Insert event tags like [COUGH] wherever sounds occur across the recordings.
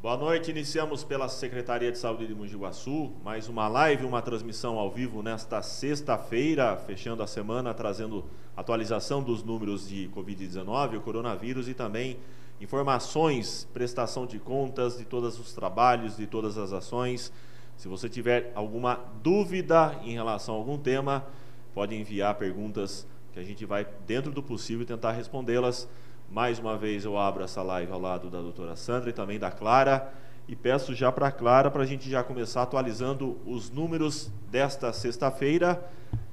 Boa noite, iniciamos pela Secretaria de Saúde de Mogi Guaçu, mais uma live, uma transmissão ao vivo nesta sexta-feira, fechando a semana, trazendo atualização dos números de Covid-19, o coronavírus e também informações, prestação de contas de todos os trabalhos, de todas as ações. Se você tiver alguma dúvida em relação a algum tema, pode enviar perguntas que a gente vai, dentro do possível, tentar respondê-las. Mais uma vez eu abro essa live ao lado da doutora Sandra e também da Clara. E peço já para a Clara para a gente já começar atualizando os números desta sexta-feira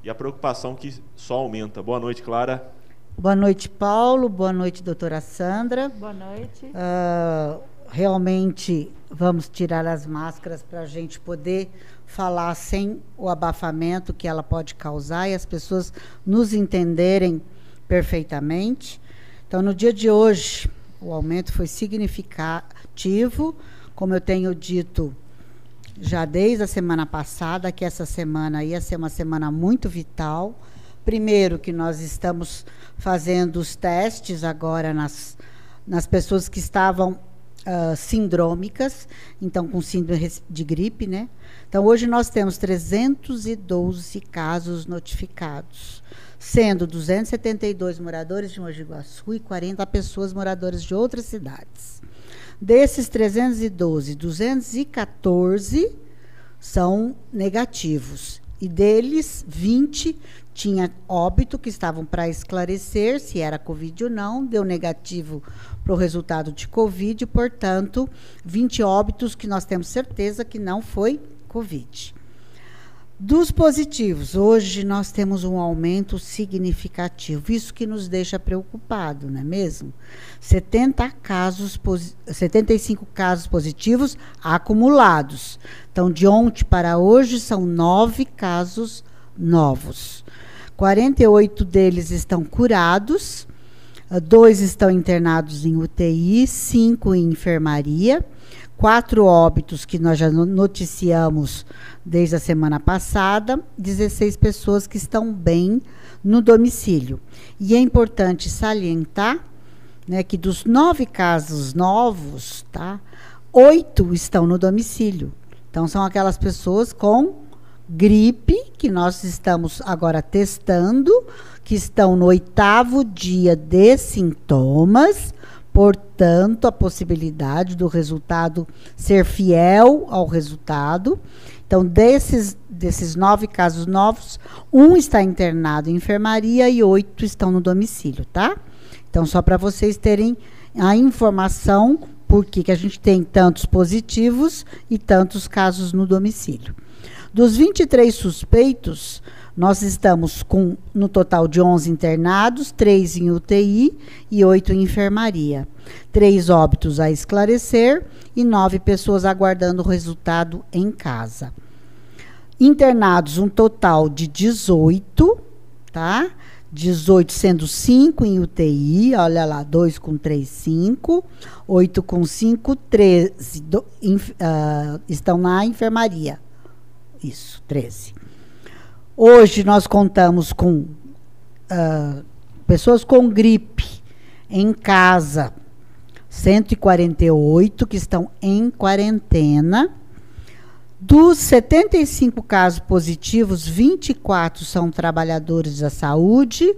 e a preocupação que só aumenta. Boa noite, Clara. Boa noite, Paulo. Boa noite, doutora Sandra. Boa noite. Uh, realmente vamos tirar as máscaras para a gente poder falar sem o abafamento que ela pode causar e as pessoas nos entenderem perfeitamente. Então, no dia de hoje, o aumento foi significativo, como eu tenho dito já desde a semana passada, que essa semana ia ser uma semana muito vital. Primeiro, que nós estamos fazendo os testes agora nas, nas pessoas que estavam uh, sindrômicas, então com síndrome de gripe, né? Então, hoje nós temos 312 casos notificados sendo 272 moradores de Mogi Guaçu e 40 pessoas moradoras de outras cidades. Desses 312, 214 são negativos e deles 20 tinha óbito que estavam para esclarecer se era Covid ou não, deu negativo para o resultado de Covid, portanto, 20 óbitos que nós temos certeza que não foi Covid. Dos positivos, hoje nós temos um aumento significativo, isso que nos deixa preocupado, não é mesmo? 70 casos, 75 casos positivos acumulados. Então, de ontem para hoje, são nove casos novos. 48 deles estão curados, dois estão internados em UTI, cinco em enfermaria quatro óbitos que nós já noticiamos desde a semana passada, 16 pessoas que estão bem no domicílio. E é importante salientar né, que dos nove casos novos, tá, oito estão no domicílio. Então, são aquelas pessoas com gripe, que nós estamos agora testando, que estão no oitavo dia de sintomas portanto, a possibilidade do resultado ser fiel ao resultado. Então, desses, desses nove casos novos, um está internado em enfermaria e oito estão no domicílio, tá? Então, só para vocês terem a informação por que a gente tem tantos positivos e tantos casos no domicílio. Dos 23 suspeitos, nós estamos com, no total de 11 internados, 3 em UTI e 8 em enfermaria. Três óbitos a esclarecer e nove pessoas aguardando o resultado em casa. Internados, um total de 18, tá? 18 sendo 5 em UTI, olha lá, 2 com 3, 5, 8 com 5, 13 do, in, uh, estão na enfermaria. Isso, 13. Hoje nós contamos com uh, pessoas com gripe em casa, 148 que estão em quarentena. Dos 75 casos positivos, 24 são trabalhadores da saúde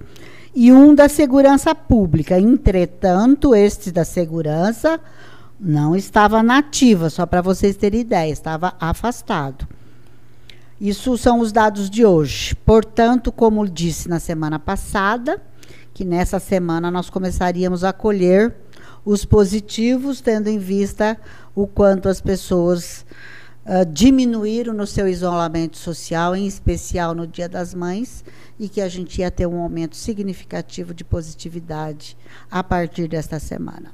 e um da segurança pública. Entretanto, este da segurança não estava nativa, só para vocês terem ideia, estava afastado. Isso são os dados de hoje. Portanto, como disse na semana passada, que nessa semana nós começaríamos a colher os positivos, tendo em vista o quanto as pessoas uh, diminuíram no seu isolamento social, em especial no Dia das Mães, e que a gente ia ter um aumento significativo de positividade a partir desta semana.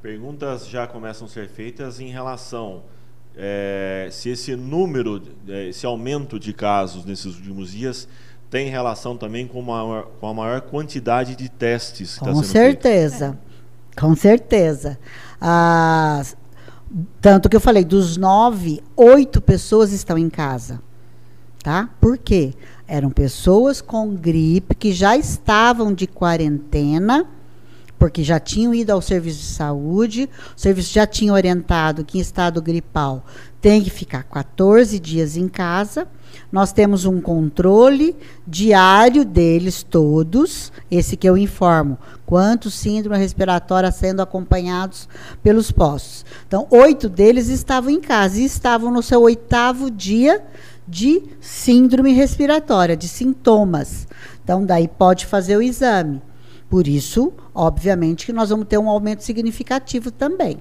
Perguntas já começam a ser feitas em relação é, se esse número, é, esse aumento de casos nesses últimos dias tem relação também com, uma, com a maior quantidade de testes que está sendo certeza, feito. com certeza. Ah, tanto que eu falei, dos nove, oito pessoas estão em casa. Tá? Por quê? Eram pessoas com gripe que já estavam de quarentena porque já tinham ido ao serviço de saúde, o serviço já tinha orientado que em estado gripal tem que ficar 14 dias em casa. Nós temos um controle diário deles todos, esse que eu informo, quantos síndrome respiratória sendo acompanhados pelos postos. Então, oito deles estavam em casa e estavam no seu oitavo dia de síndrome respiratória, de sintomas. Então, daí pode fazer o exame. Por isso, obviamente, que nós vamos ter um aumento significativo também.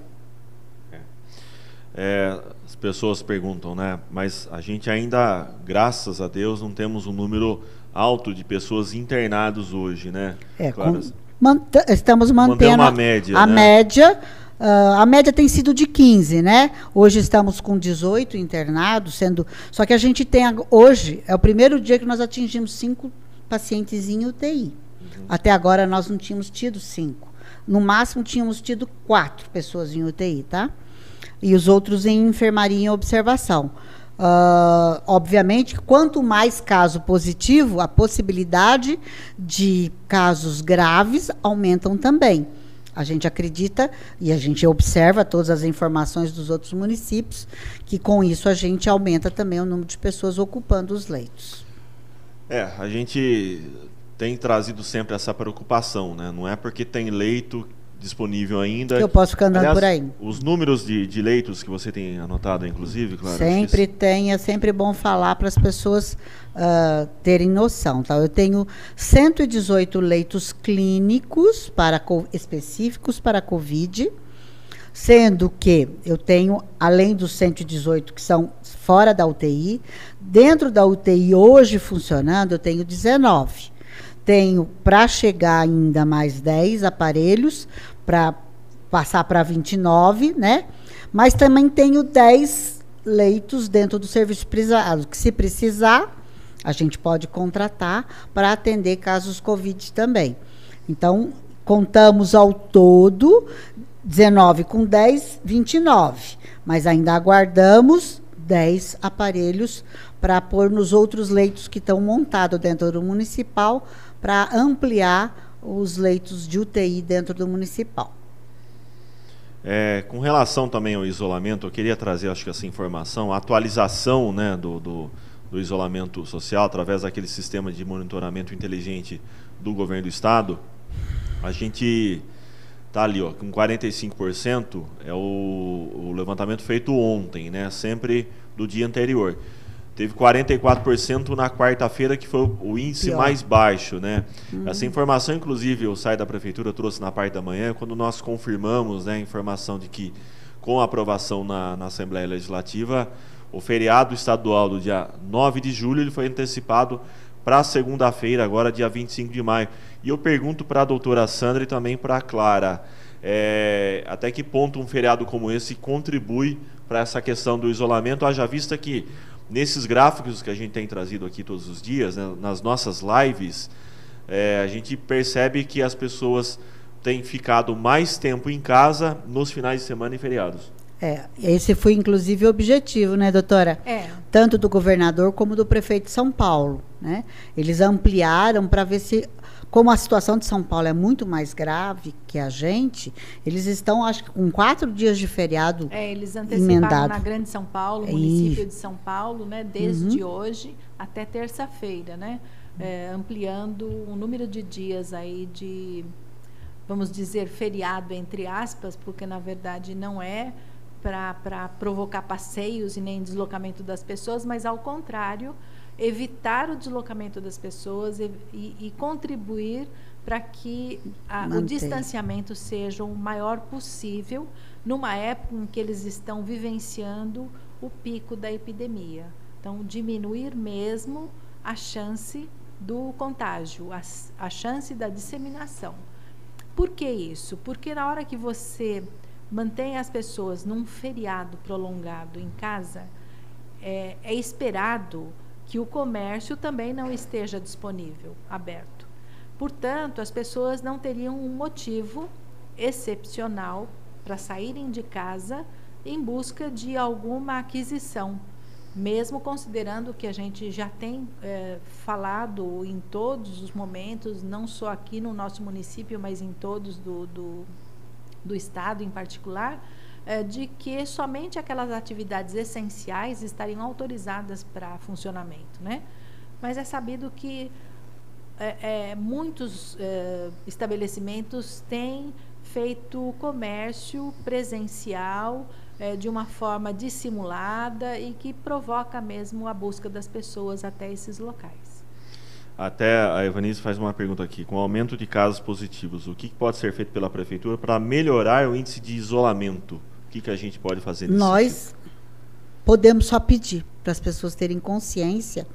É, as pessoas perguntam, né? Mas a gente ainda, graças a Deus, não temos um número alto de pessoas internadas hoje, né? É, claro. com, estamos mantendo uma média, a né? média. Uh, a média tem sido de 15, né? Hoje estamos com 18 internados, sendo. Só que a gente tem. Hoje é o primeiro dia que nós atingimos cinco pacientes em UTI. Uhum. Até agora nós não tínhamos tido cinco. No máximo tínhamos tido quatro pessoas em UTI, tá? E os outros em enfermaria em observação. Uh, obviamente, quanto mais caso positivo, a possibilidade de casos graves aumentam também. A gente acredita e a gente observa todas as informações dos outros municípios que com isso a gente aumenta também o número de pessoas ocupando os leitos. É, a gente tem trazido sempre essa preocupação, né? Não é porque tem leito disponível ainda. Que eu posso ficar andando Aliás, por aí. Os números de, de, leitos que você tem anotado, inclusive, claro. Sempre tem, é sempre bom falar para as pessoas uh, terem noção. Tá? Eu tenho 118 leitos clínicos para, específicos para a Covid, sendo que eu tenho, além dos 118 que são fora da UTI, dentro da UTI hoje funcionando, eu tenho 19 tenho para chegar ainda mais 10 aparelhos para passar para 29, né? Mas também tenho 10 leitos dentro do serviço privado, que se precisar, a gente pode contratar para atender casos Covid também. Então, contamos ao todo 19 com 10, 29. Mas ainda aguardamos 10 aparelhos para pôr nos outros leitos que estão montados dentro do municipal para ampliar os leitos de UTI dentro do municipal. É, com relação também ao isolamento, eu queria trazer, acho que essa informação, a atualização né, do, do, do isolamento social através daquele sistema de monitoramento inteligente do governo do estado. A gente está ali, ó, com 45% é o, o levantamento feito ontem, né, sempre do dia anterior. Teve 44% na quarta-feira, que foi o índice Pior. mais baixo, né? Uhum. Essa informação, inclusive, o site da prefeitura trouxe na parte da manhã, quando nós confirmamos né, a informação de que, com a aprovação na, na Assembleia Legislativa, o feriado estadual do dia 9 de julho ele foi antecipado para segunda-feira, agora dia 25 de maio. E eu pergunto para a doutora Sandra e também para a Clara, é, até que ponto um feriado como esse contribui para essa questão do isolamento, haja vista que nesses gráficos que a gente tem trazido aqui todos os dias, né, nas nossas lives, é, a gente percebe que as pessoas têm ficado mais tempo em casa nos finais de semana e feriados. É, esse foi inclusive o objetivo, né, doutora? É. Tanto do governador como do prefeito de São Paulo, né? Eles ampliaram para ver se como a situação de São Paulo é muito mais grave que a gente, eles estão, acho que, com quatro dias de feriado é, eles anteciparam emendado. na Grande São Paulo, município de São Paulo, né, desde uhum. hoje até terça-feira, né, é, ampliando o número de dias aí de, vamos dizer, feriado entre aspas, porque na verdade não é para provocar passeios e nem deslocamento das pessoas, mas ao contrário, evitar o deslocamento das pessoas e, e, e contribuir para que a, o distanciamento seja o maior possível numa época em que eles estão vivenciando o pico da epidemia. Então, diminuir mesmo a chance do contágio, a, a chance da disseminação. Por que isso? Porque na hora que você mantém as pessoas num feriado prolongado em casa, é, é esperado que o comércio também não esteja disponível, aberto. Portanto, as pessoas não teriam um motivo excepcional para saírem de casa em busca de alguma aquisição. mesmo considerando que a gente já tem é, falado em todos os momentos, não só aqui no nosso município, mas em todos do, do, do estado em particular, é, de que somente aquelas atividades essenciais estariam autorizadas para funcionamento, né? Mas é sabido que é, é muitos é, estabelecimentos têm feito comércio presencial é, de uma forma dissimulada e que provoca mesmo a busca das pessoas até esses locais. Até a Evanise faz uma pergunta aqui. Com o aumento de casos positivos, o que pode ser feito pela Prefeitura para melhorar o índice de isolamento? O que, que a gente pode fazer nisso? Nós sentido? podemos só pedir para as pessoas terem consciência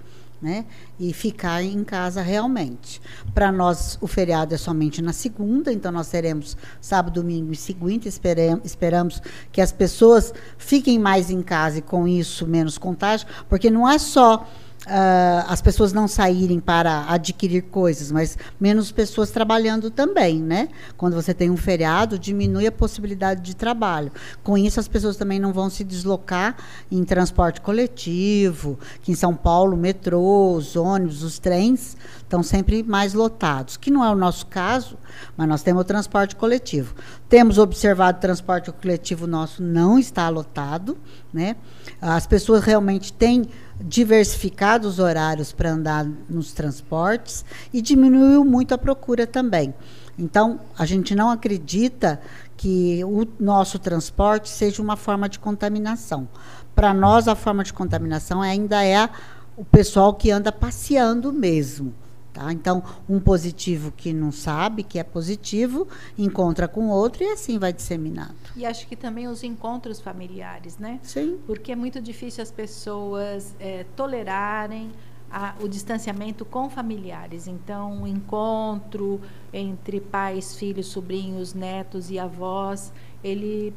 né? E ficar em casa realmente. Para nós, o feriado é somente na segunda, então nós teremos sábado, domingo e. Esperamos, esperamos que as pessoas fiquem mais em casa e com isso menos contágio, porque não é só uh, as pessoas não saírem para adquirir coisas, mas menos pessoas trabalhando também, né? Quando você tem um feriado, diminui a possibilidade de trabalho. Com isso, as pessoas também não vão se deslocar em transporte coletivo, que em São Paulo, metrô, os ônibus, os trens estão sempre mais lotados, que não é o nosso caso, mas nós temos o transporte coletivo. Temos observado o transporte coletivo nosso não está lotado, né? As pessoas realmente têm diversificado os horários para andar nos transportes e diminuiu muito a procura também. Então, a gente não acredita que o nosso transporte seja uma forma de contaminação. Para nós, a forma de contaminação ainda é o pessoal que anda passeando mesmo. Tá? Então, um positivo que não sabe que é positivo, encontra com outro e assim vai disseminando. E acho que também os encontros familiares, né? Sim. Porque é muito difícil as pessoas é, tolerarem a, o distanciamento com familiares. Então, o encontro entre pais, filhos, sobrinhos, netos e avós, ele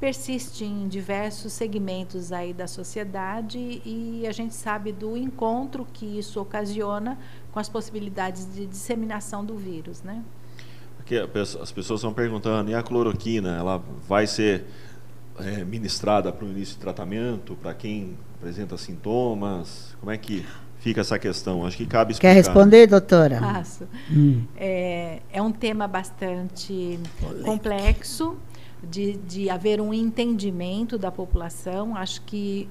persiste em diversos segmentos aí da sociedade e a gente sabe do encontro que isso ocasiona com as possibilidades de disseminação do vírus, né? Aqui as pessoas estão perguntando, e a cloroquina, ela vai ser é, ministrada para o início de tratamento, para quem apresenta sintomas? Como é que fica essa questão? Acho que cabe explicar. Quer responder, doutora? Faço. Hum. É, é um tema bastante complexo de, de haver um entendimento da população. Acho que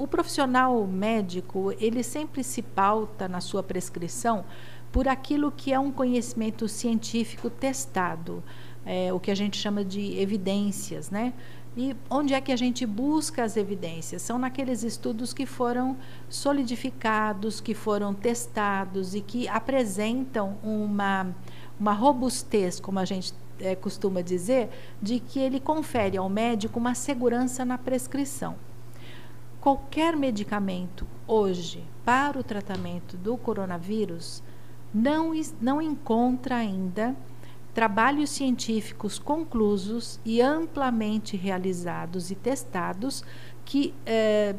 o profissional médico, ele sempre se pauta na sua prescrição por aquilo que é um conhecimento científico testado, é, o que a gente chama de evidências, né? E onde é que a gente busca as evidências? São naqueles estudos que foram solidificados, que foram testados e que apresentam uma, uma robustez, como a gente é, costuma dizer, de que ele confere ao médico uma segurança na prescrição qualquer medicamento hoje para o tratamento do coronavírus não, não encontra ainda trabalhos científicos conclusos e amplamente realizados e testados que eh,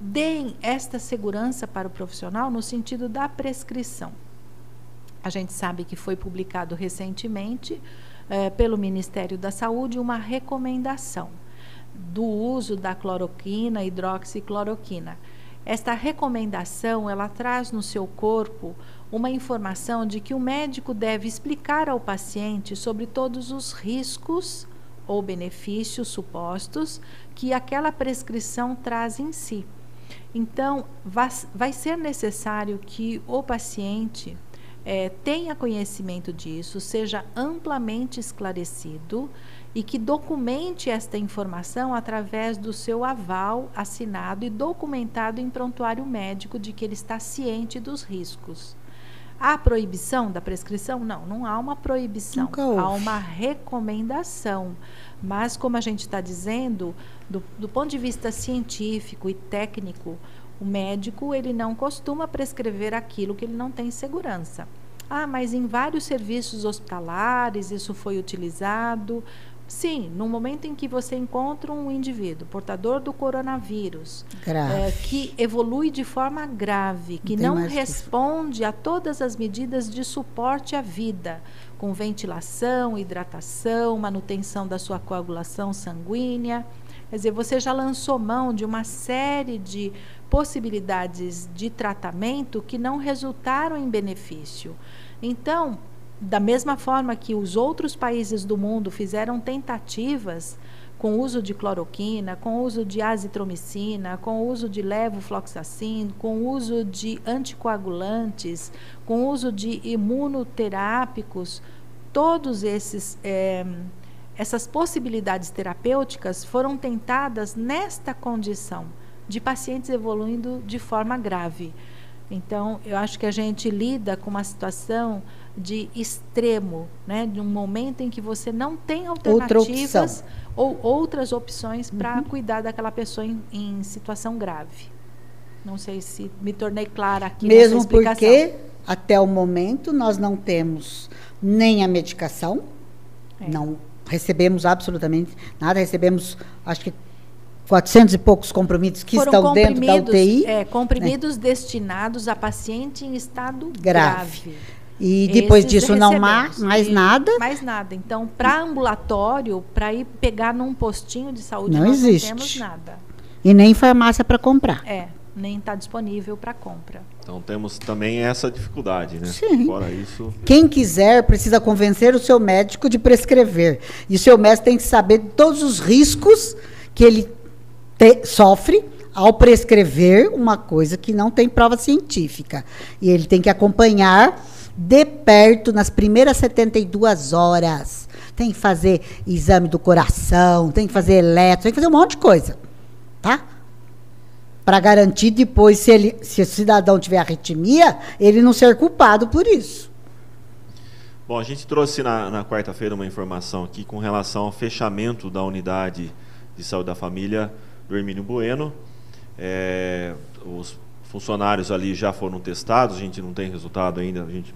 deem esta segurança para o profissional no sentido da prescrição. A gente sabe que foi publicado recentemente eh, pelo Ministério da Saúde uma recomendação do uso da cloroquina, hidroxicloroquina. Esta recomendação, ela traz no seu corpo uma informação de que o médico deve explicar ao paciente sobre todos os riscos ou benefícios supostos que aquela prescrição traz em si. Então, vai, ser necessário que o paciente é, tenha conhecimento disso, seja amplamente esclarecido e que documente esta informação através do seu aval assinado e documentado em prontuário médico de que ele está ciente dos riscos. Há proibição da prescrição? Não, não há uma proibição. Há uma recomendação. Mas, como a gente está dizendo, do, do ponto de vista científico e técnico, o médico ele não costuma prescrever aquilo que ele não tem segurança. Ah, mas em vários serviços hospitalares isso foi utilizado. Sim, no momento em que você encontra um indivíduo portador do coronavírus, é, que evolui de forma grave, que não, não responde que... a todas as medidas de suporte à vida, com ventilação, hidratação, manutenção da sua coagulação sanguínea, Quer dizer, você já lançou mão de uma série de possibilidades de tratamento que não resultaram em benefício. Então, da mesma forma que os outros países do mundo fizeram tentativas com uso de cloroquina, com uso de azitromicina, com uso de levofloxacin, com uso de anticoagulantes, com uso de imunoterápicos, todos esses é, essas possibilidades terapêuticas foram tentadas nesta condição de pacientes evoluindo de forma grave. Então, eu acho que a gente lida com uma situação de extremo, né, de um momento em que você não tem alternativas ou outras opções para uhum. cuidar daquela pessoa em, em, situação grave. Não sei se me tornei clara aqui Mesmo porque até o momento nós não temos nem a medicação, é. não recebemos absolutamente nada, recebemos acho que 400 e poucos comprimidos que Foram estão dentro da UTI. É, comprimidos né? destinados a paciente em estado grave. grave. E depois Esses disso não mais, mais nada? Mais nada. Então, para ambulatório, para ir pegar num postinho de saúde, não nós existe. não temos nada. E nem farmácia para comprar. É, nem está disponível para compra. Então temos também essa dificuldade, né? Sim. Fora isso. Quem quiser precisa convencer o seu médico de prescrever. E o seu médico tem que saber todos os riscos que ele te, sofre ao prescrever uma coisa que não tem prova científica. E ele tem que acompanhar de perto nas primeiras 72 horas. Tem que fazer exame do coração, tem que fazer eletro, tem que fazer um monte de coisa. Tá? Para garantir depois, se, ele, se o cidadão tiver arritmia, ele não ser culpado por isso. Bom, a gente trouxe na, na quarta-feira uma informação aqui com relação ao fechamento da unidade de saúde da família do Hermínio Bueno. É, os funcionários ali já foram testados, a gente não tem resultado ainda, a gente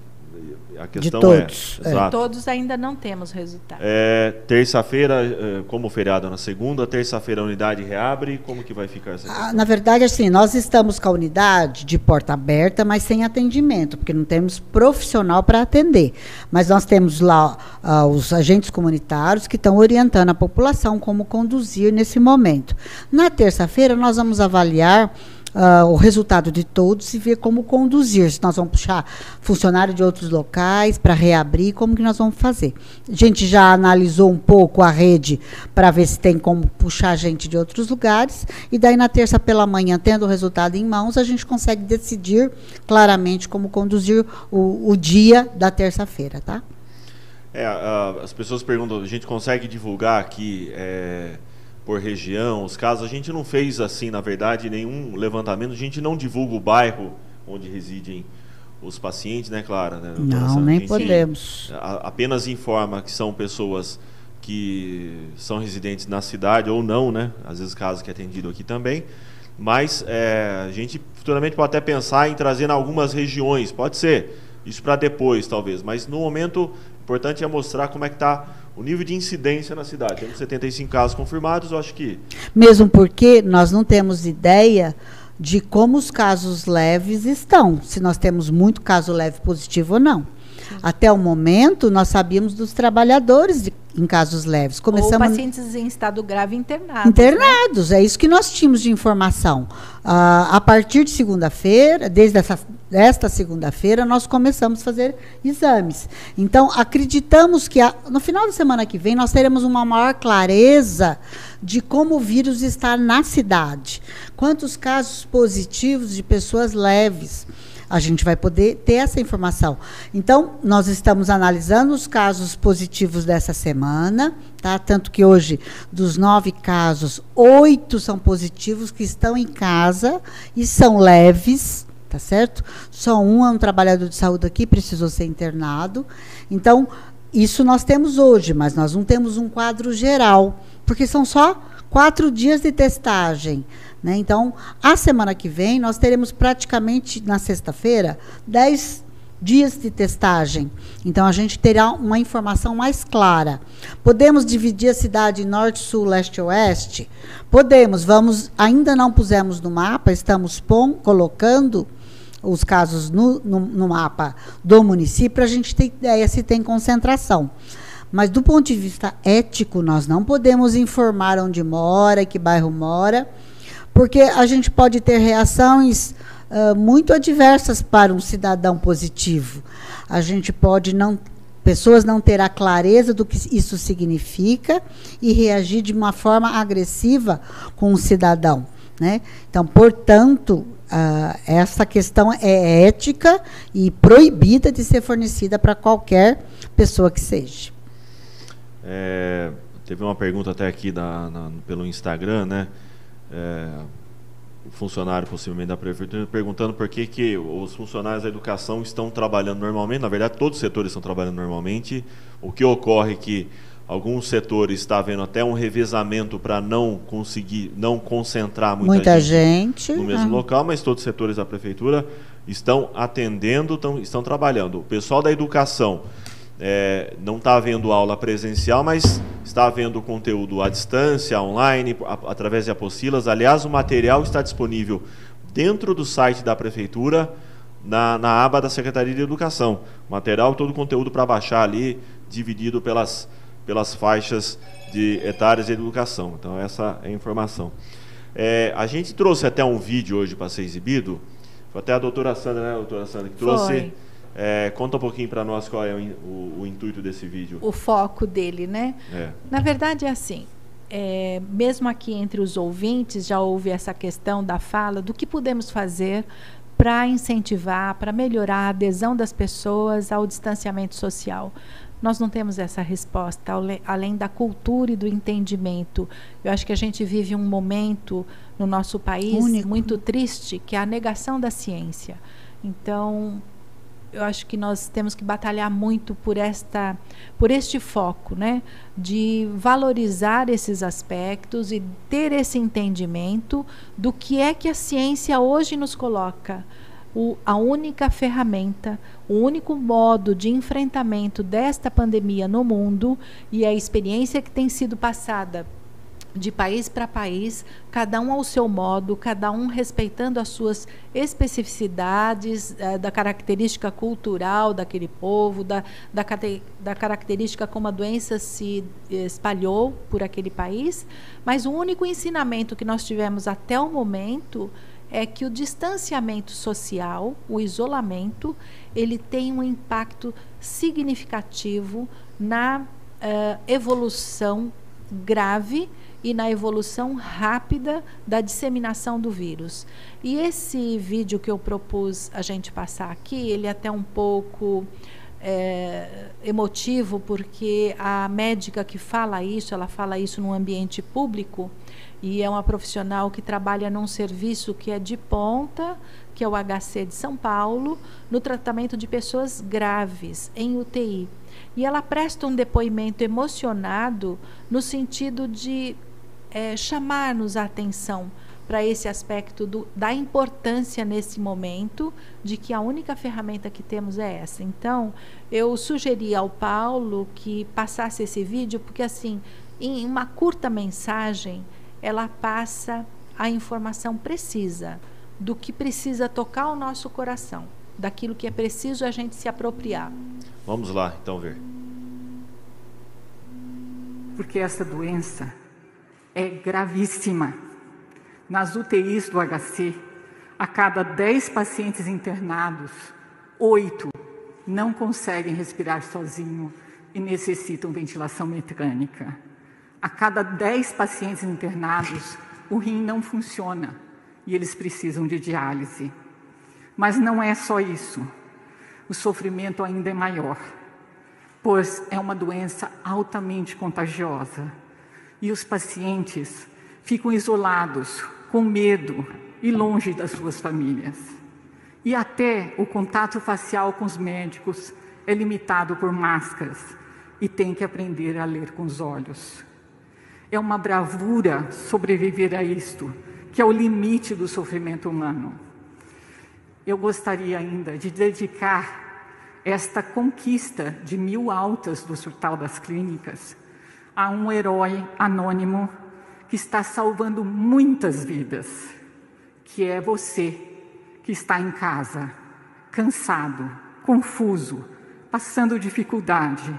a questão de todos. é, é. todos ainda não temos resultado. É, terça-feira, é, como feriado na segunda, terça-feira a unidade reabre, como que vai ficar essa ah, Na verdade, assim, nós estamos com a unidade de porta aberta, mas sem atendimento, porque não temos profissional para atender. Mas nós temos lá uh, os agentes comunitários que estão orientando a população como conduzir nesse momento. Na terça-feira, nós vamos avaliar uh, o resultado de todos e ver como conduzir. Se nós vamos puxar funcionário de outros locais para reabrir, como que nós vamos fazer. A gente já analisou um pouco a rede para ver se tem como puxar gente de outros lugares. E daí, na terça pela manhã, tendo o resultado em mãos, a gente consegue decidir claramente como conduzir o, o dia da terça-feira, tá? É, uh, as pessoas perguntam, a gente consegue divulgar aqui é, por região, os casos. A gente não fez assim, na verdade, nenhum levantamento. A gente não divulga o bairro onde residem os pacientes, né, Clara? Né, não, nem podemos. A, apenas informa que são pessoas que são residentes na cidade ou não, né? Às vezes casos que é atendido aqui também. Mas é, a gente futuramente pode até pensar em trazer em algumas regiões, pode ser. Isso para depois, talvez. Mas no momento, o importante é mostrar como é que está o nível de incidência na cidade. Temos 75 casos confirmados, eu acho que. Mesmo porque nós não temos ideia de como os casos leves estão, se nós temos muito caso leve positivo ou não. Até o momento, nós sabíamos dos trabalhadores de, em casos leves. Começamos Ou pacientes em estado grave internados. Né? Internados, né? é isso que nós tínhamos de informação. Uh, a partir de segunda-feira, desde essa, esta segunda-feira, nós começamos a fazer exames. Então, acreditamos que a, no final da semana que vem nós teremos uma maior clareza de como o vírus está na cidade. Quantos casos positivos de pessoas leves a gente vai poder ter essa informação. Então, nós estamos analisando os casos positivos dessa semana, tá? Tanto que hoje, dos nove casos, oito são positivos que estão em casa e são leves, tá certo? Só um é um trabalhador de saúde aqui, precisou ser internado. Então, isso nós temos hoje, mas nós não temos um quadro geral, porque são só quatro dias de testagem. Né? Então, a semana que vem, nós teremos praticamente, na sexta-feira, 10 dias de testagem. Então, a gente terá uma informação mais clara. Podemos dividir a cidade em norte, sul, leste e oeste? Podemos. Vamos, ainda não pusemos no mapa, estamos pom, colocando os casos no, no, no mapa do município para a gente ter ideia se tem concentração. Mas do ponto de vista ético, nós não podemos informar onde mora, que bairro mora, porque a gente pode ter reações uh, muito adversas para um cidadão positivo. A gente pode não pessoas não ter a clareza do que isso significa e reagir de uma forma agressiva com o cidadão. Né? Então, portanto, uh, essa questão é ética e proibida de ser fornecida para qualquer pessoa que seja. É, teve uma pergunta até aqui da, na, pelo Instagram, né? É, o funcionário possivelmente da prefeitura perguntando por que, que os funcionários da educação estão trabalhando normalmente. Na verdade, todos os setores estão trabalhando normalmente. O que ocorre é que alguns setores está havendo até um revezamento para não conseguir, não concentrar muita, muita gente, gente, no mesmo ah. local, mas todos os setores da prefeitura estão atendendo, estão, estão trabalhando. O pessoal da educação é, não está havendo aula presencial, mas está havendo conteúdo à distância, online, a, através de apostilas. Aliás, o material está disponível dentro do site da Prefeitura, na, na aba da Secretaria de Educação. Material, todo o conteúdo para baixar ali, dividido pelas, pelas faixas de etárias de educação. Então, essa é a informação. É, a gente trouxe até um vídeo hoje para ser exibido. Foi até a doutora Sandra, né, doutora Sandra, que trouxe. Foi é, conta um pouquinho para nós qual é o, o, o, intuito desse vídeo. O foco dele, né? É. Na verdade é assim. É, mesmo aqui entre os ouvintes já houve essa questão da fala do que podemos fazer para incentivar, para melhorar a adesão das pessoas ao distanciamento social. Nós não temos essa resposta, além da cultura e do entendimento. Eu acho que a gente vive um momento no nosso país Único. muito triste, que é a negação da ciência. Então, eu acho que nós temos que batalhar muito por esta por este foco né? De valorizar esses aspectos e ter esse entendimento do que é que a ciência hoje nos coloca. O, a única ferramenta o único modo de enfrentamento desta pandemia no mundo e a experiência que tem sido passada de país para país, cada um ao seu modo, cada um respeitando as suas especificidades, eh, da característica cultural daquele povo, da, da, da característica como a doença se espalhou por aquele país. Mas o único ensinamento que nós tivemos até o momento é que o distanciamento social, o isolamento, ele tem um impacto significativo na uh, evolução grave e na evolução rápida da disseminação do vírus. E esse vídeo que eu propus a gente passar aqui, ele é até um pouco é, emotivo, porque a médica que fala isso, ela fala isso no ambiente público, e é uma profissional que trabalha num serviço que é de ponta, que é o HC de São Paulo, no tratamento de pessoas graves em UTI. E ela presta um depoimento emocionado no sentido de é, chamar-nos a atenção para esse aspecto do, da importância nesse momento de que a única ferramenta que temos é essa. Então, eu sugeri ao Paulo que passasse esse vídeo, porque assim, em uma curta mensagem, ela passa a informação precisa do que precisa tocar o nosso coração, daquilo que é preciso a gente se apropriar. Vamos lá, então ver. Porque essa doença é gravíssima. Nas UTIs do HC, a cada 10 pacientes internados, oito não conseguem respirar sozinho e necessitam ventilação mecânica. A cada 10 pacientes internados, o rim não funciona e eles precisam de diálise. Mas não é só isso. O sofrimento ainda é maior, pois é uma doença altamente contagiosa e os pacientes ficam isolados, com medo e longe das suas famílias. E até o contato facial com os médicos é limitado por máscaras e tem que aprender a ler com os olhos. É uma bravura sobreviver a isto, que é o limite do sofrimento humano. Eu gostaria ainda de dedicar esta conquista de mil altas do Hospital das Clínicas a um herói anônimo que está salvando muitas vidas, que é você que está em casa, cansado, confuso, passando dificuldade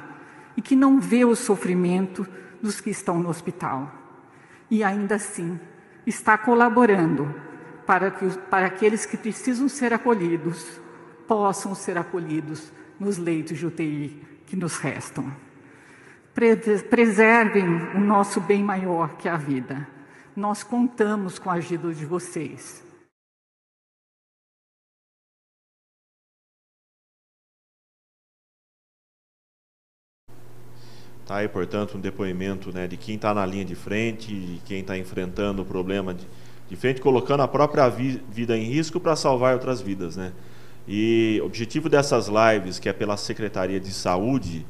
e que não vê o sofrimento dos que estão no hospital. E ainda assim, está colaborando para que para aqueles que precisam ser acolhidos possam ser acolhidos nos leitos de UTI que nos restam. Preservem o nosso bem maior que a vida. Nós contamos com a ajuda de vocês. Tá aí, portanto, um depoimento né, de quem está na linha de frente, de quem está enfrentando o problema de, de, frente, colocando a própria vi, vida em risco para salvar outras vidas. Né? E o objetivo dessas lives, que é pela Secretaria de Saúde,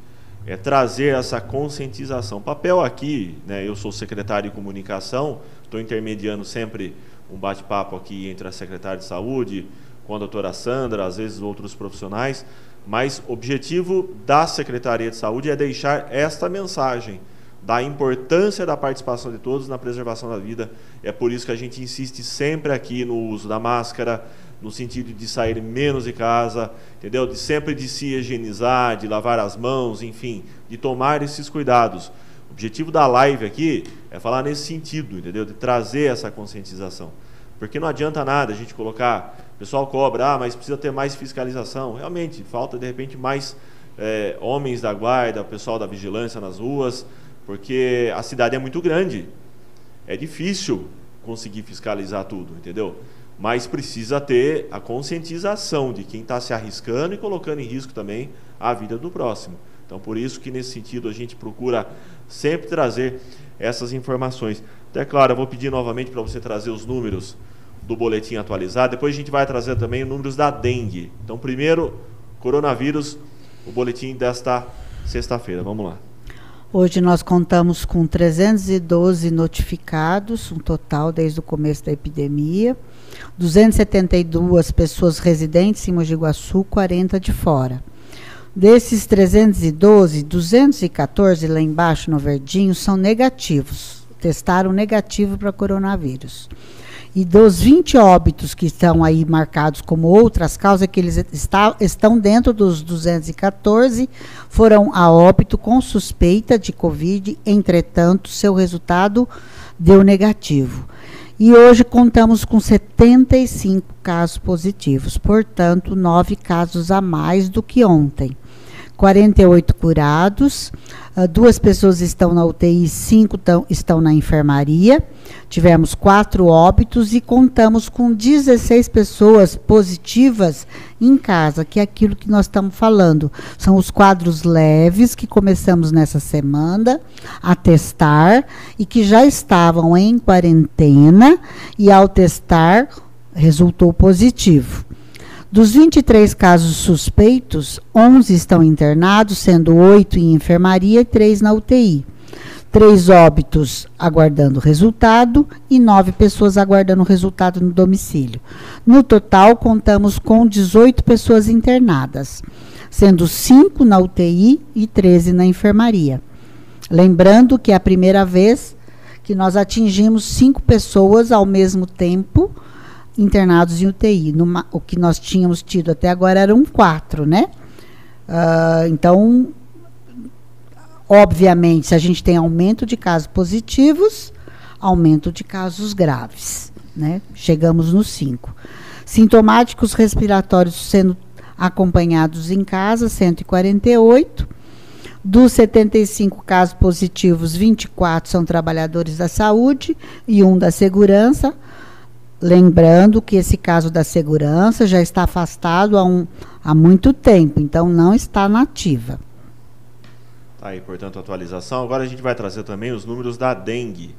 é trazer essa conscientização. papel aqui, né, eu sou secretário de comunicação, estou intermediando sempre um bate-papo aqui entre a secretária de saúde, com a doutora Sandra, às vezes outros profissionais, mas o objetivo da Secretaria de Saúde é deixar esta mensagem da importância da participação de todos na preservação da vida. É por isso que a gente insiste sempre aqui no uso da máscara, no sentido de sair menos de casa, entendeu? De sempre de se higienizar, de lavar as mãos, enfim, de tomar esses cuidados. O objetivo da live aqui é falar nesse sentido, entendeu? De trazer essa conscientização. Porque não adianta nada a gente colocar o pessoal cobra, ah, mas precisa ter mais fiscalização. Realmente, falta de repente mais é, homens da guarda, pessoal da vigilância nas ruas, porque a cidade é muito grande. É difícil conseguir fiscalizar tudo, entendeu? Mas precisa ter a conscientização de quem está se arriscando e colocando em risco também a vida do próximo. Então, por isso que nesse sentido a gente procura sempre trazer essas informações. Até claro, eu vou pedir novamente para você trazer os números do boletim atualizado. Depois a gente vai trazer também números da dengue. Então, primeiro, coronavírus, o boletim desta sexta-feira. Vamos lá. Hoje nós contamos com 312 notificados, um total desde o começo da epidemia. 272 pessoas residentes em Mogi Guaçu, 40 de fora. Desses 312, 214 lá embaixo no verdinho são negativos. Testaram negativo para coronavírus. E dos 20 óbitos que estão aí marcados como outras causas, que eles está, estão dentro dos 214, foram a óbito com suspeita de Covid, entretanto, seu resultado deu negativo. E hoje contamos com 75 casos positivos, portanto, nove casos a mais do que ontem. 48 curados, uh, duas pessoas estão na UTI, cinco tão, estão na enfermaria. Tivemos quatro óbitos e contamos com 16 pessoas positivas em casa, que é aquilo que nós estamos falando. São os quadros leves que começamos nessa semana a testar e que já estavam em quarentena e ao testar resultou positivo. Dos 23 casos suspeitos, 11 estão internados, sendo 8 em enfermaria e 3 na UTI. Três óbitos aguardando resultado e nove pessoas aguardando resultado no domicílio. No total, contamos com 18 pessoas internadas, sendo 5 na UTI e 13 na enfermaria. Lembrando que é a primeira vez que nós atingimos cinco pessoas ao mesmo tempo internados em UTI. O que nós tínhamos tido até agora eram quatro, né? Uh, então, obviamente, se a gente tem aumento de casos positivos, aumento de casos graves, né? Chegamos nos cinco. Sintomáticos respiratórios sendo acompanhados em casa, 148. Dos 75 casos positivos, 24 são trabalhadores da saúde e um da segurança. Lembrando que esse caso da segurança já está afastado há, um, há muito tempo, então não está nativa. Tá aí, portanto, atualização. Agora a gente vai trazer também os números da dengue.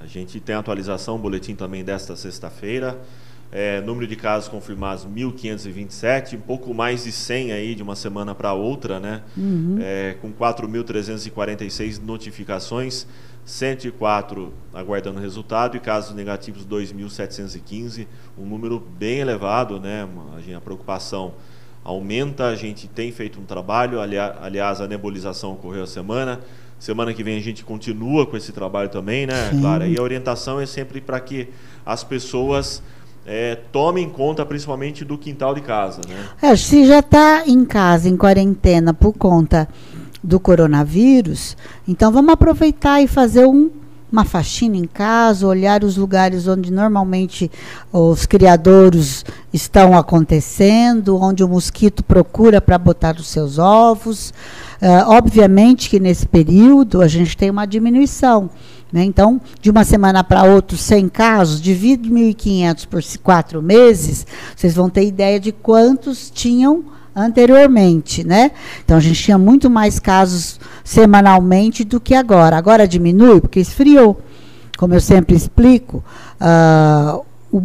A gente tem a atualização, boletim também desta sexta-feira. É, número de casos confirmados 1.527, um pouco mais de 100 aí de uma semana para outra, né? Uhum. É, com 4.346 notificações. 104 aguardando resultado e casos negativos 2.715, um número bem elevado, né? A, preocupação aumenta, a gente tem feito um trabalho, aliás, a nebulização ocorreu a semana. Semana que vem a gente continua com esse trabalho também, né, Sim. Clara? E a orientação é sempre para que as pessoas é, tomem conta principalmente do quintal de casa, né? É, se já está em casa, em quarentena, por conta do coronavírus, então vamos aproveitar e fazer um, uma faxina em casa, olhar os lugares onde normalmente os criadouros estão acontecendo, onde o mosquito procura para botar os seus ovos. Uh, obviamente que nesse período a gente tem uma diminuição. Né? Então, de uma semana para outra, 100 casos, divide 1.500 por quatro meses, vocês vão ter ideia de quantos tinham anteriormente, né? Então a gente tinha muito mais casos semanalmente do que agora. Agora diminui porque esfriou. Como eu sempre explico, uh, o,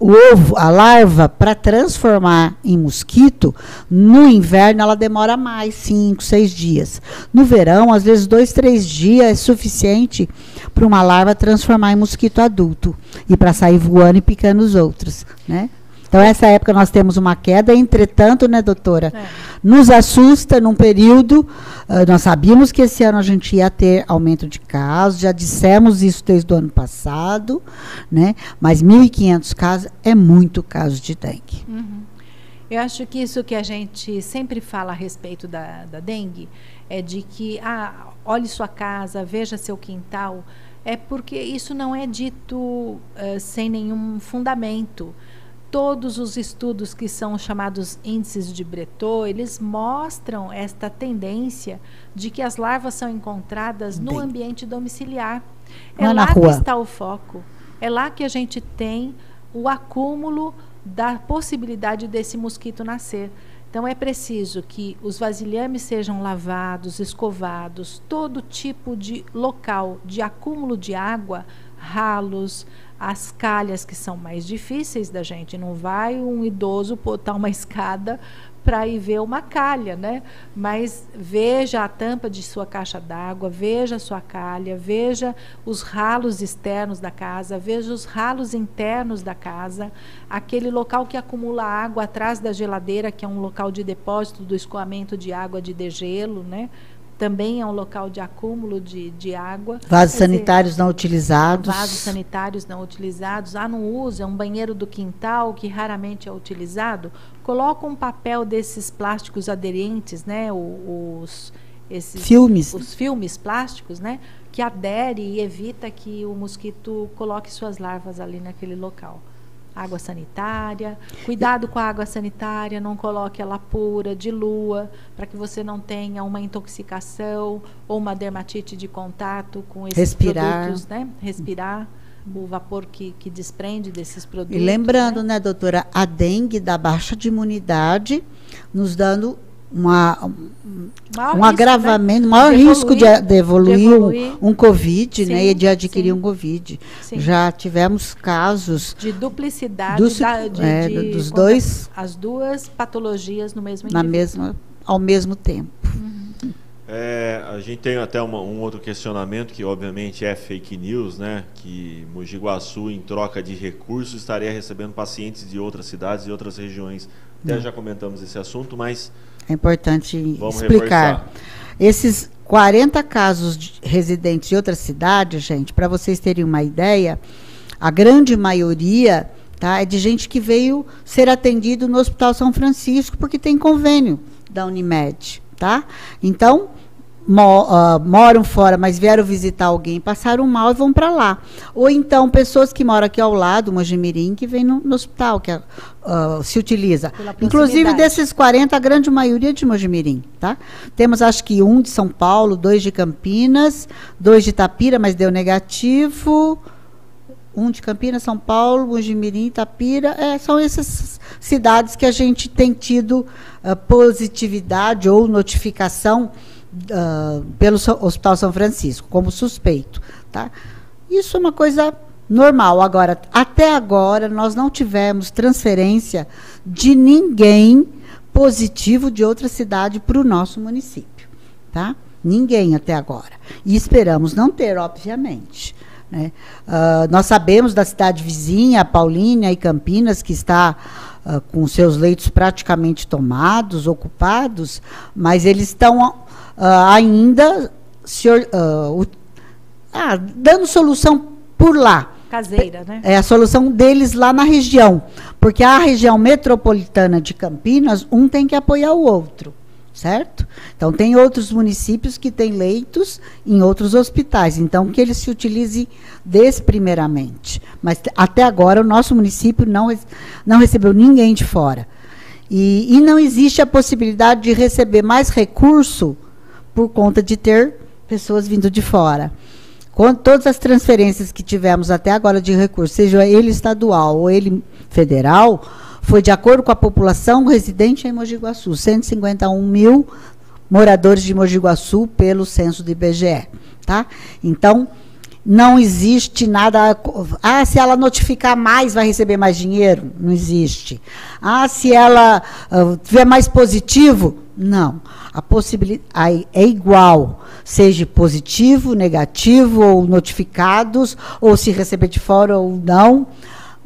o ovo, a larva, para transformar em mosquito, no inverno ela demora mais, cinco, seis dias. No verão, às vezes dois, três dias é suficiente para uma larva transformar em mosquito adulto e para sair voando e picando os outros, né? Então, essa época nós temos uma queda, entretanto, né, doutora? É. Nos assusta num período. Uh, nós sabíamos que esse ano a gente ia ter aumento de casos, já dissemos isso desde o ano passado, né? Mas 1.500 casos é muito caso de dengue. Uhum. Eu acho que isso que a gente sempre fala a respeito da, da dengue é de que, ah, olhe sua casa, veja seu quintal, é porque isso não é dito uh, sem nenhum fundamento todos os estudos que são chamados índices de Breton, eles mostram esta tendência de que as larvas são encontradas no ambiente domiciliar. É lá que está o foco. É lá que a gente tem o acúmulo da possibilidade desse mosquito nascer. Então é preciso que os vasilhames sejam lavados, escovados, todo tipo de local de acúmulo de água, ralos, as calhas que são mais difíceis da gente. Não vai um idoso botar uma [LAUGHS] escada para ir ver uma calha, né? Mas veja a tampa de sua caixa d'água, veja a sua calha, veja os ralos externos da casa, veja os ralos internos da casa, aquele local que acumula água atrás da geladeira, que é um local de depósito do escoamento de água de degelo, né? Também é um local de acúmulo de, de água. Vasos dizer, sanitários não utilizados. Vasos sanitários não utilizados. Ah, não usa, é um banheiro do quintal que raramente é utilizado. Coloca um papel desses plásticos aderentes, né? Os, esses, filmes. Os filmes plásticos, né? Que adere e evita que o mosquito coloque suas larvas ali naquele local água sanitária. Cuidado com a água sanitária, não coloque ela pura, dilua, para que você não tenha uma intoxicação ou uma dermatite de contato com esses Respirar. produtos, né? Respirar o vapor que, que desprende desses produtos. E lembrando, né? né, doutora, a dengue dá baixa de imunidade, nos dando uma, um risco, né? agravamento, né? maior de risco de, de, evoluir, de evoluir um, um Covid sim, né, e de adquirir sim. um Covid. Sim. Já tivemos casos de duplicidade dos, da, de, é, de, dos dois as duas patologias no mesmo na mesma ao mesmo tempo. Uhum. É, a gente tem até uma, um outro questionamento que obviamente é fake news, né? Que Mogi Guaçu, em troca de recursos, estaria recebendo pacientes de outras cidades e outras regiões. Até já comentamos esse assunto, mas é importante Vamos explicar. Reforçar. Esses 40 casos de residentes de outras cidades, gente, para vocês terem uma ideia, a grande maioria tá, é de gente que veio ser atendido no Hospital São Francisco, porque tem convênio da Unimed. Tá? Então, mo, uh, moram fora, mas vieram visitar alguém, passaram mal e vão para lá. Ou então, pessoas que moram aqui ao lado, Mojimirim, que vem no, no hospital, que uh, se utiliza. Inclusive, desses 40, a grande maioria é de Mojimirim. Tá? Temos, acho que, um de São Paulo, dois de Campinas, dois de Itapira, mas deu negativo um de Campinas, São Paulo, Mojimirim, Itapira, é, são essas cidades que a gente tem tido uh, positividade ou notificação uh, pelo Hospital São Francisco, como suspeito. Tá? Isso é uma coisa normal. Agora, até agora, nós não tivemos transferência de ninguém positivo de outra cidade para o nosso município. Tá? Ninguém até agora. E esperamos não ter, obviamente. Né? Uh, nós sabemos da cidade vizinha, Paulínia e Campinas, que está uh, com seus leitos praticamente tomados, ocupados, mas eles estão uh, ainda se, uh, ah, dando solução por lá. Caseira, né? É a solução deles lá na região. Porque a região metropolitana de Campinas, um tem que apoiar o outro. certo? Então, tem outros municípios que têm leitos em outros hospitais, então que eles se utilizem desse primeiramente. Mas até agora o nosso município não, não recebeu ninguém de fora. E, e não existe a possibilidade de receber mais recurso por conta de ter pessoas vindo de fora. Com todas as transferências que tivemos até agora de recursos, seja ele estadual ou ele federal, foi de acordo com a população residente em Mogi Guaçu, 151 mil moradores de Mogi Guaçu pelo censo do IBGE. Tá? Então, não existe nada. Ah, se ela notificar mais, vai receber mais dinheiro? Não existe. Ah, se ela uh, tiver mais positivo? Não. A possibilidade é igual, seja positivo, negativo, ou notificados, ou se receber de fora ou não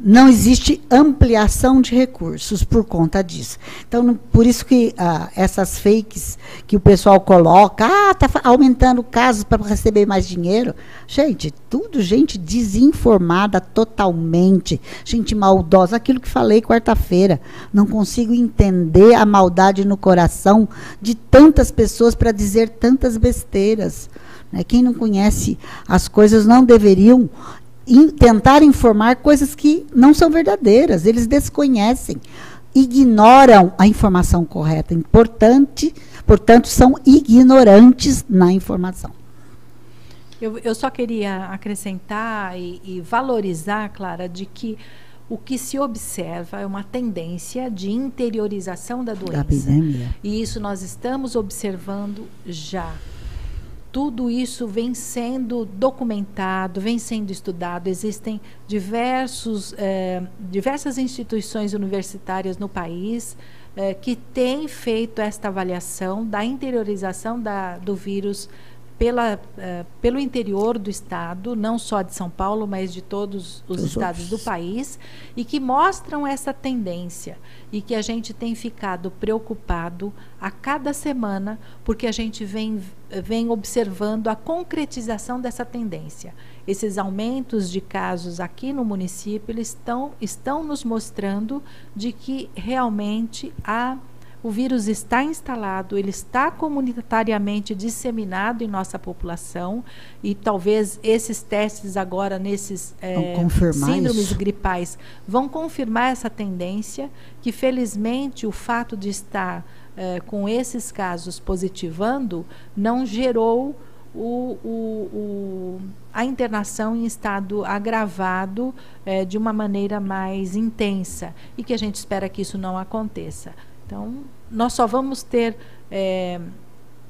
não existe ampliação de recursos por conta disso. Então, por isso que ah, essas fakes que o pessoal coloca, ah, está aumentando casos para receber mais dinheiro. Gente, tudo gente desinformada totalmente, gente maldosa. Aquilo que falei quarta-feira. Não consigo entender a maldade no coração de tantas pessoas para dizer tantas besteiras. Né? Quem não conhece as coisas não deveriam in, tentar informar coisas que não são verdadeiras, eles desconhecem, ignoram a informação correta. Importante, portanto, são ignorantes na informação. Eu, eu só queria acrescentar e, e valorizar, Clara, de que o que se observa é uma tendência de interiorização da doença. Da epidemia. E isso nós estamos observando já tudo isso vem sendo documentado, vem sendo estudado. Existem diversos, eh, diversas instituições universitárias no país eh, que têm feito esta avaliação da interiorização da, do vírus pela, uh, pelo interior do estado, não só de São Paulo, mas de todos os, os estados outros. do país, e que mostram essa tendência e que a gente tem ficado preocupado a cada semana, porque a gente vem, vem observando a concretização dessa tendência. Esses aumentos de casos aqui no município eles estão, estão nos mostrando de que realmente há o vírus está instalado, ele está comunitariamente disseminado em nossa população e talvez esses testes agora nesses é, síndromes isso. gripais vão confirmar essa tendência que felizmente o fato de estar é, com esses casos positivando não gerou o, o, o, a internação em estado agravado é, de uma maneira mais intensa e que a gente espera que isso não aconteça. Então, nós só vamos ter é,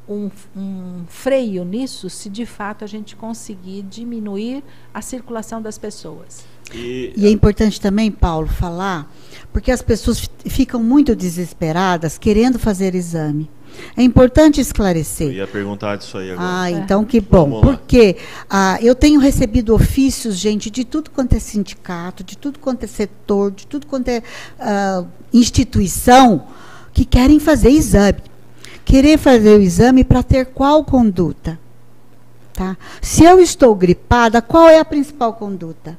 um, um, freio nisso se de fato a gente conseguir diminuir a circulação das pessoas. E, e é importante também, Paulo, falar, porque as pessoas ficam muito desesperadas querendo fazer exame. É importante esclarecer. Eu ia perguntar disso aí agora. Ah, então que bom. Porque ah, eu tenho recebido ofícios, gente, de tudo quanto é sindicato, de tudo quanto é setor, de tudo quanto é ah, instituição, que querem fazer exame. Querer fazer o exame para ter qual conduta? Tá? Se eu estou gripada, qual é a principal conduta?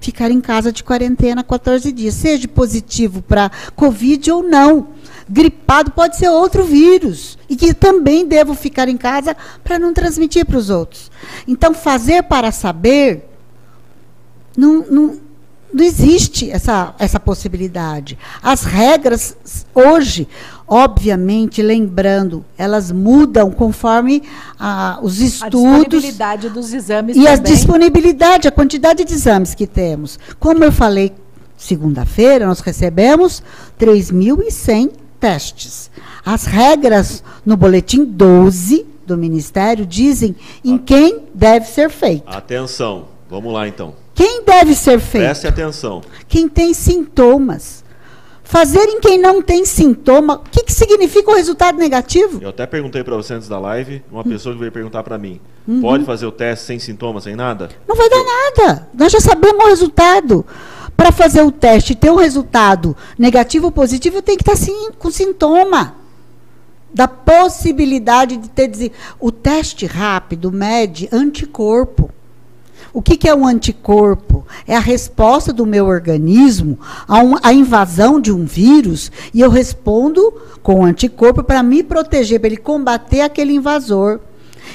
Ficar em casa de quarentena 14 dias, seja positivo para Covid ou não. Gripado pode ser outro vírus. E que também devo ficar em casa para não transmitir para os outros. Então, fazer para saber não, não, não existe essa, essa possibilidade. As regras, hoje, obviamente, lembrando, elas mudam conforme ah, os estudos. A disponibilidade dos exames. E também. a disponibilidade, a quantidade de exames que temos. Como eu falei, segunda-feira, nós recebemos 3.100 testes. As regras no boletim 12 do Ministério dizem em quem deve ser feito. Atenção, vamos lá então. Quem deve ser feito? Preste atenção. Quem tem sintomas. Fazer em quem não tem sintoma, o que, que significa o resultado negativo? Eu até perguntei para você antes da live, uma hum. pessoa que veio perguntar para mim, uhum. pode fazer o teste sem sintomas, sem nada? Não vai dar nada. Nós já sabemos o resultado. Para fazer o teste e ter um resultado negativo ou positivo, tem que estar tá sim, com sintoma. Da possibilidade de ter. O teste rápido mede anticorpo. O que, que é um anticorpo? É a resposta do meu organismo a invasão de um vírus e eu respondo com o anticorpo para me proteger, para ele combater aquele invasor.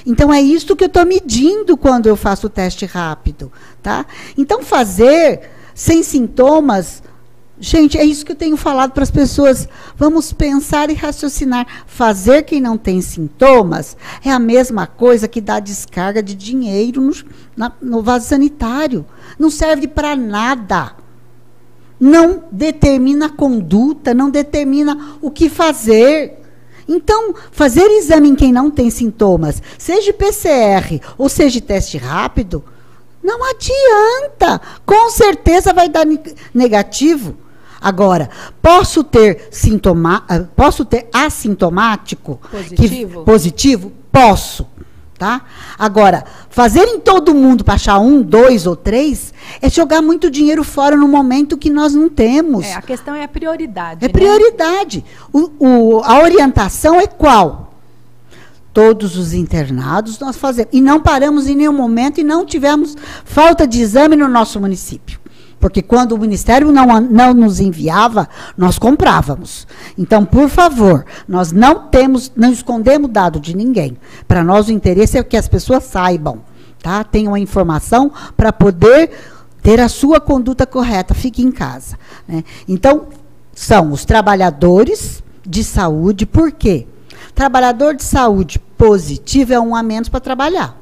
Então é isso que eu estou medindo quando eu faço o teste rápido, tá? Então fazer sem sintomas Gente, é isso que eu tenho falado para as pessoas. Vamos pensar e raciocinar. Fazer quem não tem sintomas é a mesma coisa que dar descarga de dinheiro no, na, no vaso sanitário. Não serve para nada. Não determina a conduta, não determina o que fazer. Então, fazer exame em quem não tem sintomas, seja PCR ou seja teste rápido, não adianta. Com certeza vai dar negativo. Agora, posso ter sintoma, ah, posso ter assintomático positivo? Que, positivo? Posso. Tá? Agora, fazer em todo mundo para achar um, dois ou três é jogar muito dinheiro fora no momento que nós não temos. É, a questão é a prioridade. É né? prioridade. O, o, a orientação é qual? Todos os internados nós fazemos. E não paramos em nenhum momento e não tivemos falta de exame no nosso município. Porque quando o Ministério não, não nos enviava, nós comprávamos. Então, por favor, nós não temos, não escondemos dado de ninguém. Para nós o interesse é que as pessoas saibam, tá? Tenham a informação para poder ter a sua conduta correta. Fique em casa. Né? Então, são os trabalhadores de saúde, por quê? Trabalhador de saúde positivo é um a menos para trabalhar.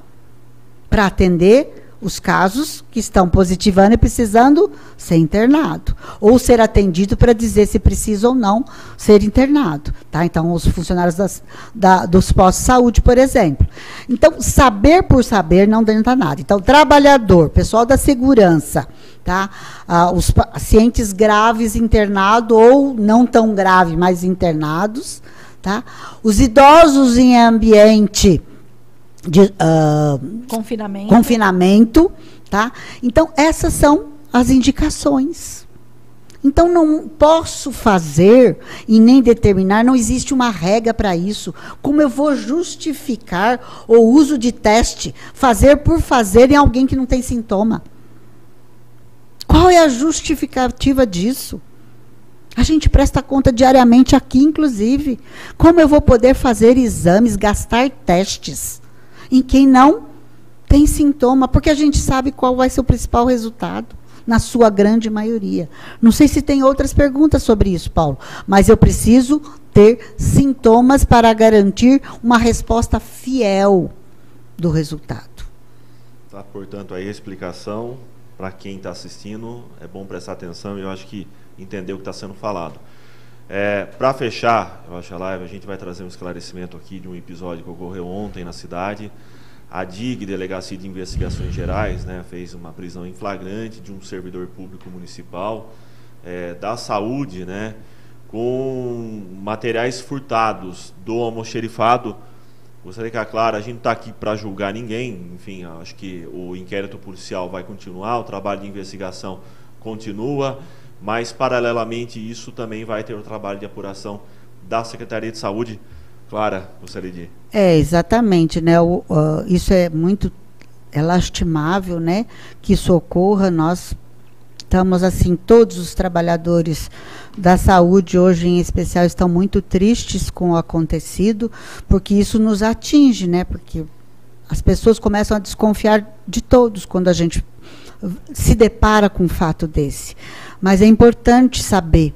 Para atender os casos que estão positivando e precisando ser internado. Ou ser atendido para dizer se precisa ou não ser internado. Tá? Então, os funcionários das, da, dos postos de saúde, por exemplo. Então, saber por saber não adianta nada. Então, trabalhador, pessoal da segurança, tá? Ah, os pacientes graves internados ou não tão graves, mas internados. Tá? Os idosos em ambiente de uh, confinamento. confinamento, tá? Então essas são as indicações. Então não posso fazer e nem determinar, não existe uma regra para isso. Como eu vou justificar o uso de teste, fazer por fazer em alguém que não tem sintoma? Qual é a justificativa disso? A gente presta conta diariamente aqui, inclusive. Como eu vou poder fazer exames, gastar testes? Em quem não tem sintoma, porque a gente sabe qual vai ser o principal resultado, na sua grande maioria. Não sei se tem outras perguntas sobre isso, Paulo, mas eu preciso ter sintomas para garantir uma resposta fiel do resultado. Tá, portanto, aí a explicação para quem está assistindo é bom prestar atenção e eu acho que entender o que está sendo falado. É, Para fechar, eu acho a live, a gente vai trazer um esclarecimento aqui de um episódio que ocorreu ontem na cidade. A DIG, Delegacia de Investigações Gerais, né, fez uma prisão em flagrante de um servidor público municipal é, da saúde, né, com materiais furtados do almoxerifado. Gostaria que a Clara, a gente não está aqui para julgar ninguém, enfim, acho que o inquérito policial vai continuar, o trabalho de investigação continua mas paralelamente isso também vai ter o trabalho de apuração da Secretaria de Saúde. Clara, gostaria de. É, exatamente, né? O, uh, isso é muito é lastimável, né? Que isso ocorra. Nós estamos assim, todos os trabalhadores da saúde hoje em especial estão muito tristes com o acontecido, porque isso nos atinge, né? Porque as pessoas começam a desconfiar de todos quando a gente se depara com um fato desse. Mas é importante saber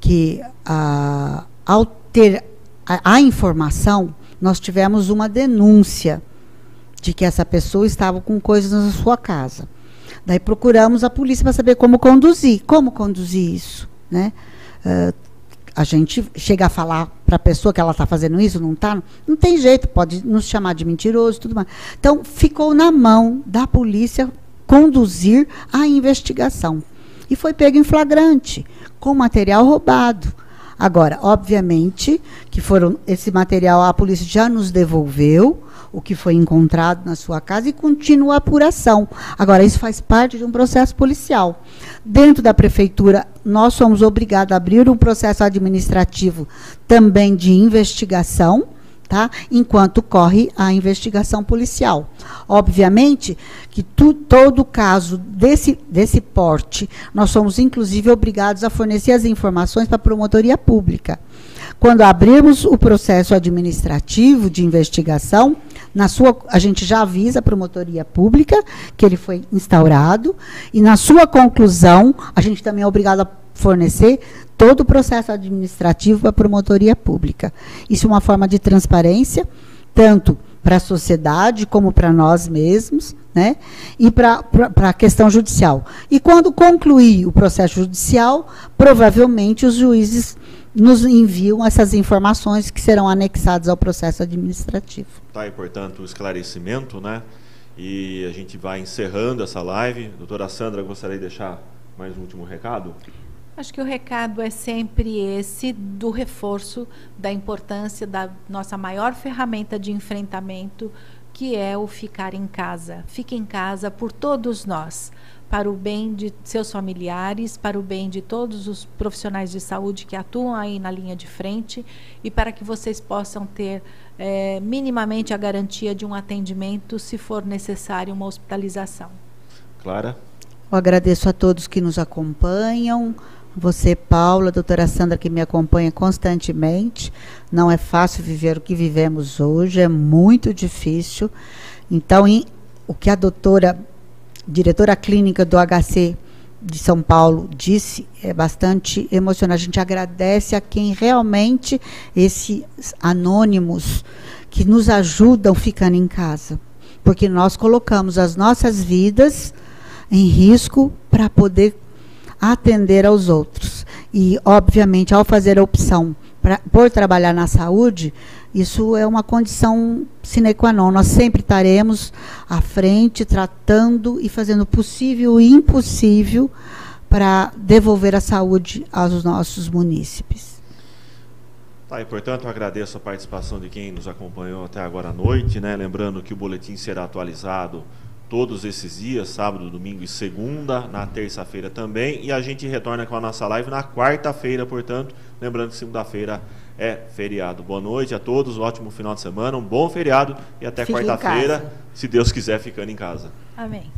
que, ah, ao ter a, a informação, nós tivemos uma denúncia de que essa pessoa estava com coisas na sua casa. Daí procuramos a polícia para saber como conduzir. Como conduzir isso? Né? Uh, a gente chega a falar para a pessoa que ela está fazendo isso, não está? Não tem jeito, pode nos chamar de mentiroso tudo mais. Então, ficou na mão da polícia conduzir a investigação e foi pego em flagrante, com material roubado. Agora, obviamente, que foram esse material a polícia já nos devolveu o que foi encontrado na sua casa e continua a apuração. Agora, isso faz parte de um processo policial. Dentro da prefeitura, nós somos obrigados a abrir um processo administrativo também de investigação, tá? Enquanto corre a investigação policial. Obviamente que tu, todo caso desse, desse porte, nós somos inclusive obrigados a fornecer as informações para a promotoria pública. Quando abrirmos o processo administrativo de investigação, na sua, a gente já avisa a promotoria pública que ele foi instaurado e na sua conclusão, a gente também é obrigado a fornecer todo o processo administrativo para a promotoria pública. Isso é uma forma de transparência, tanto para a sociedade como para nós mesmos, né? e para a questão judicial. E quando concluir o processo judicial, provavelmente os juízes nos enviam essas informações que serão anexadas ao processo administrativo. Tá, e portanto, o esclarecimento, né? E a gente vai encerrando essa live. Doutora Sandra, gostaria de deixar mais um último recado? Acho que o recado é sempre esse do reforço da importância da nossa maior ferramenta de enfrentamento, que é o ficar em casa. Fique em casa por todos nós, para o bem de seus familiares, para o bem de todos os profissionais de saúde que atuam aí na linha de frente e para que vocês possam ter é, minimamente a garantia de um atendimento se for necessário uma hospitalização. Clara? Eu agradeço a todos que nos acompanham você, Paula, doutora Sandra, que me acompanha constantemente. Não é fácil viver o que vivemos hoje, é muito difícil. Então, em, o que a doutora, diretora clínica do HC de São Paulo, disse é bastante emocionante. A gente agradece a quem realmente, esses anônimos, que nos ajudam ficando em casa. Porque nós colocamos as nossas vidas em risco para poder atender aos outros. E, obviamente, ao fazer a opção pra, por trabalhar na saúde, isso é uma condição sine qua non. Nós sempre estaremos à frente, tratando e fazendo o possível e impossível para devolver a saúde aos nossos munícipes. Tá, e portanto eu agradeço a participação de quem nos acompanhou até agora à noite, né? Lembrando que o boletim será atualizado todos esses dias, sábado, domingo e segunda, na terça-feira também, e a gente retorna com a nossa live na quarta-feira, portanto, lembrando que segunda-feira é feriado. Boa noite a todos, um ótimo final de semana, um bom feriado e até quarta-feira, se Deus quiser, ficando em casa. Amém.